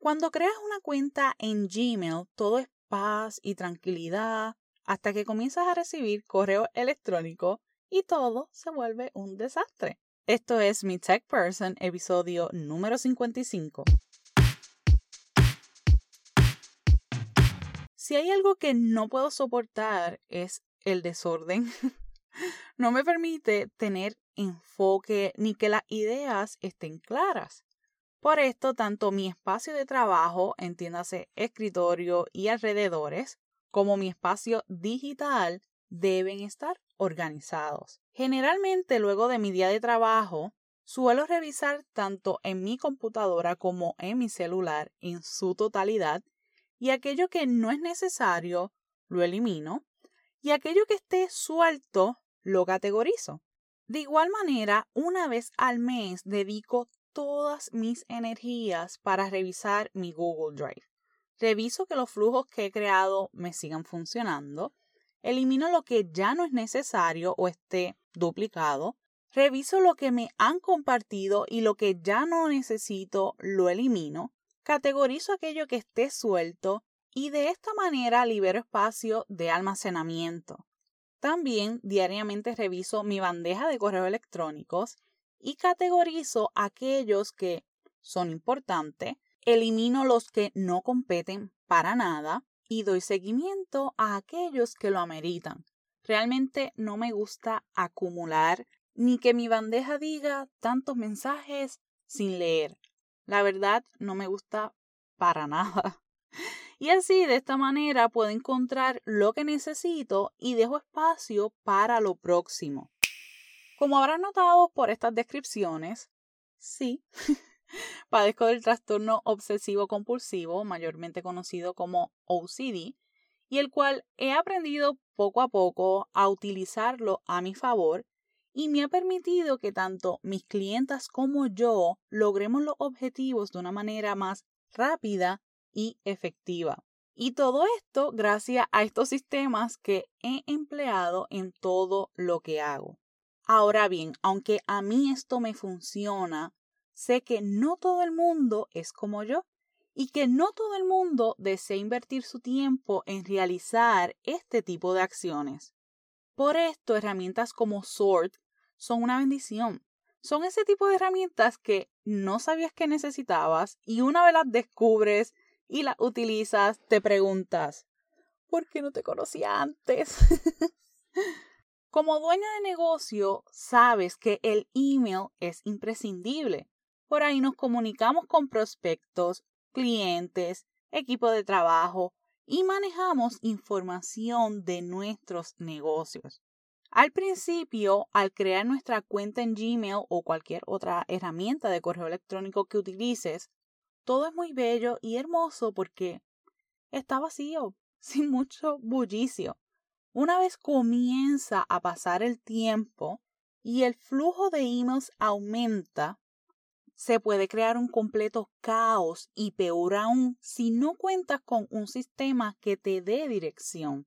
Cuando creas una cuenta en Gmail, todo es paz y tranquilidad hasta que comienzas a recibir correo electrónico y todo se vuelve un desastre. Esto es Mi Tech Person, episodio número 55. Si hay algo que no puedo soportar es el desorden. no me permite tener enfoque ni que las ideas estén claras. Por esto, tanto mi espacio de trabajo, entiéndase escritorio y alrededores, como mi espacio digital deben estar organizados. Generalmente, luego de mi día de trabajo, suelo revisar tanto en mi computadora como en mi celular en su totalidad y aquello que no es necesario lo elimino y aquello que esté suelto lo categorizo. De igual manera, una vez al mes dedico todas mis energías para revisar mi Google Drive. Reviso que los flujos que he creado me sigan funcionando. Elimino lo que ya no es necesario o esté duplicado. Reviso lo que me han compartido y lo que ya no necesito lo elimino. Categorizo aquello que esté suelto y de esta manera libero espacio de almacenamiento. También diariamente reviso mi bandeja de correos electrónicos y categorizo aquellos que son importantes, elimino los que no competen para nada y doy seguimiento a aquellos que lo ameritan. Realmente no me gusta acumular ni que mi bandeja diga tantos mensajes sin leer. La verdad no me gusta para nada. Y así, de esta manera, puedo encontrar lo que necesito y dejo espacio para lo próximo. Como habrán notado por estas descripciones, sí, padezco del trastorno obsesivo compulsivo, mayormente conocido como OCD, y el cual he aprendido poco a poco a utilizarlo a mi favor y me ha permitido que tanto mis clientas como yo logremos los objetivos de una manera más rápida y efectiva. Y todo esto gracias a estos sistemas que he empleado en todo lo que hago. Ahora bien, aunque a mí esto me funciona, sé que no todo el mundo es como yo y que no todo el mundo desea invertir su tiempo en realizar este tipo de acciones. Por esto, herramientas como Sort son una bendición. Son ese tipo de herramientas que no sabías que necesitabas y una vez las descubres y las utilizas, te preguntas, ¿por qué no te conocía antes? Como dueña de negocio, sabes que el email es imprescindible. Por ahí nos comunicamos con prospectos, clientes, equipo de trabajo y manejamos información de nuestros negocios. Al principio, al crear nuestra cuenta en Gmail o cualquier otra herramienta de correo electrónico que utilices, todo es muy bello y hermoso porque está vacío, sin mucho bullicio. Una vez comienza a pasar el tiempo y el flujo de emails aumenta, se puede crear un completo caos y peor aún si no cuentas con un sistema que te dé dirección.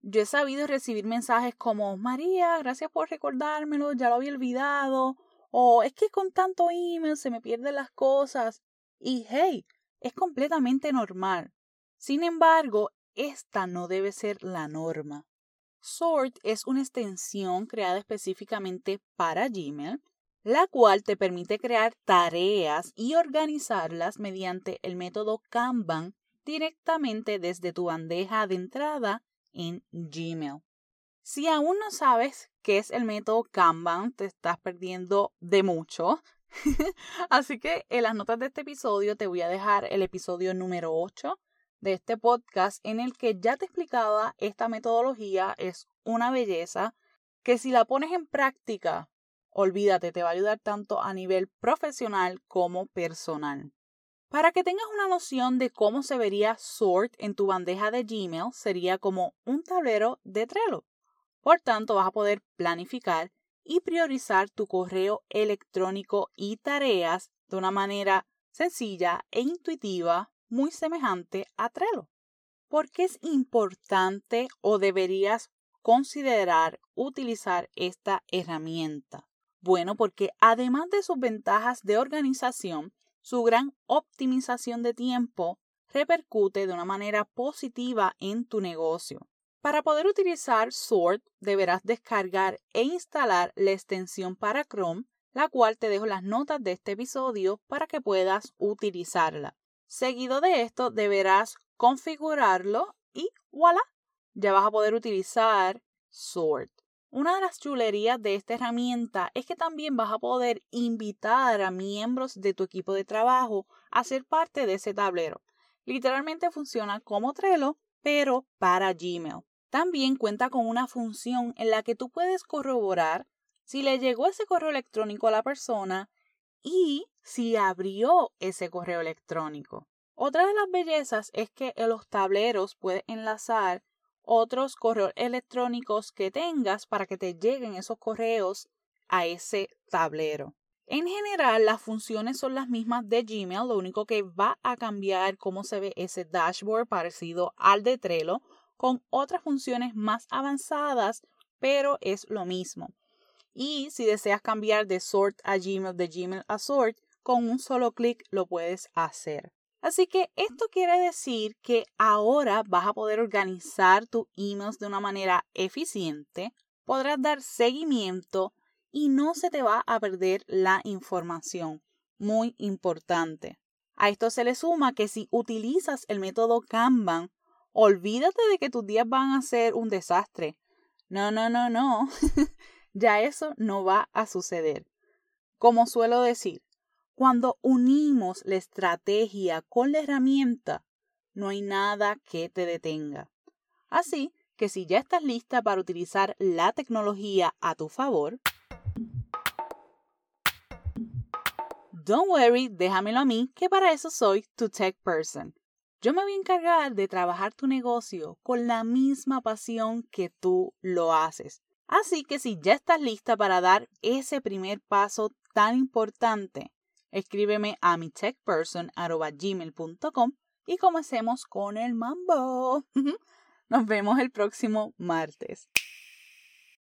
Yo he sabido recibir mensajes como María, gracias por recordármelo, ya lo había olvidado, o es que con tanto email se me pierden las cosas. Y hey, es completamente normal. Sin embargo, esta no debe ser la norma. Sort es una extensión creada específicamente para Gmail, la cual te permite crear tareas y organizarlas mediante el método Kanban directamente desde tu bandeja de entrada en Gmail. Si aún no sabes qué es el método Kanban, te estás perdiendo de mucho. Así que en las notas de este episodio te voy a dejar el episodio número 8 de este podcast en el que ya te explicaba esta metodología es una belleza que si la pones en práctica, olvídate, te va a ayudar tanto a nivel profesional como personal. Para que tengas una noción de cómo se vería Sort en tu bandeja de Gmail, sería como un tablero de Trello. Por tanto, vas a poder planificar y priorizar tu correo electrónico y tareas de una manera sencilla e intuitiva muy semejante a Trello. ¿Por qué es importante o deberías considerar utilizar esta herramienta? Bueno, porque además de sus ventajas de organización, su gran optimización de tiempo repercute de una manera positiva en tu negocio. Para poder utilizar Sort, deberás descargar e instalar la extensión para Chrome, la cual te dejo las notas de este episodio para que puedas utilizarla. Seguido de esto, deberás configurarlo y voilà, ya vas a poder utilizar Sort. Una de las chulerías de esta herramienta es que también vas a poder invitar a miembros de tu equipo de trabajo a ser parte de ese tablero. Literalmente funciona como Trello, pero para Gmail. También cuenta con una función en la que tú puedes corroborar si le llegó ese correo electrónico a la persona y si abrió ese correo electrónico. Otra de las bellezas es que en los tableros puedes enlazar otros correos electrónicos que tengas para que te lleguen esos correos a ese tablero. En general, las funciones son las mismas de Gmail, lo único que va a cambiar cómo se ve ese dashboard parecido al de Trello, con otras funciones más avanzadas, pero es lo mismo. Y si deseas cambiar de Sort a Gmail, de Gmail a Sort, con un solo clic lo puedes hacer. Así que esto quiere decir que ahora vas a poder organizar tus emails de una manera eficiente, podrás dar seguimiento y no se te va a perder la información. Muy importante. A esto se le suma que si utilizas el método Kanban olvídate de que tus días van a ser un desastre. No, no, no, no. ya eso no va a suceder. Como suelo decir, cuando unimos la estrategia con la herramienta, no hay nada que te detenga. Así que si ya estás lista para utilizar la tecnología a tu favor, don't worry, déjamelo a mí, que para eso soy tu tech person. Yo me voy a encargar de trabajar tu negocio con la misma pasión que tú lo haces. Así que si ya estás lista para dar ese primer paso tan importante, escríbeme a mi techperson.gmail.com y comencemos con el mambo. Nos vemos el próximo martes.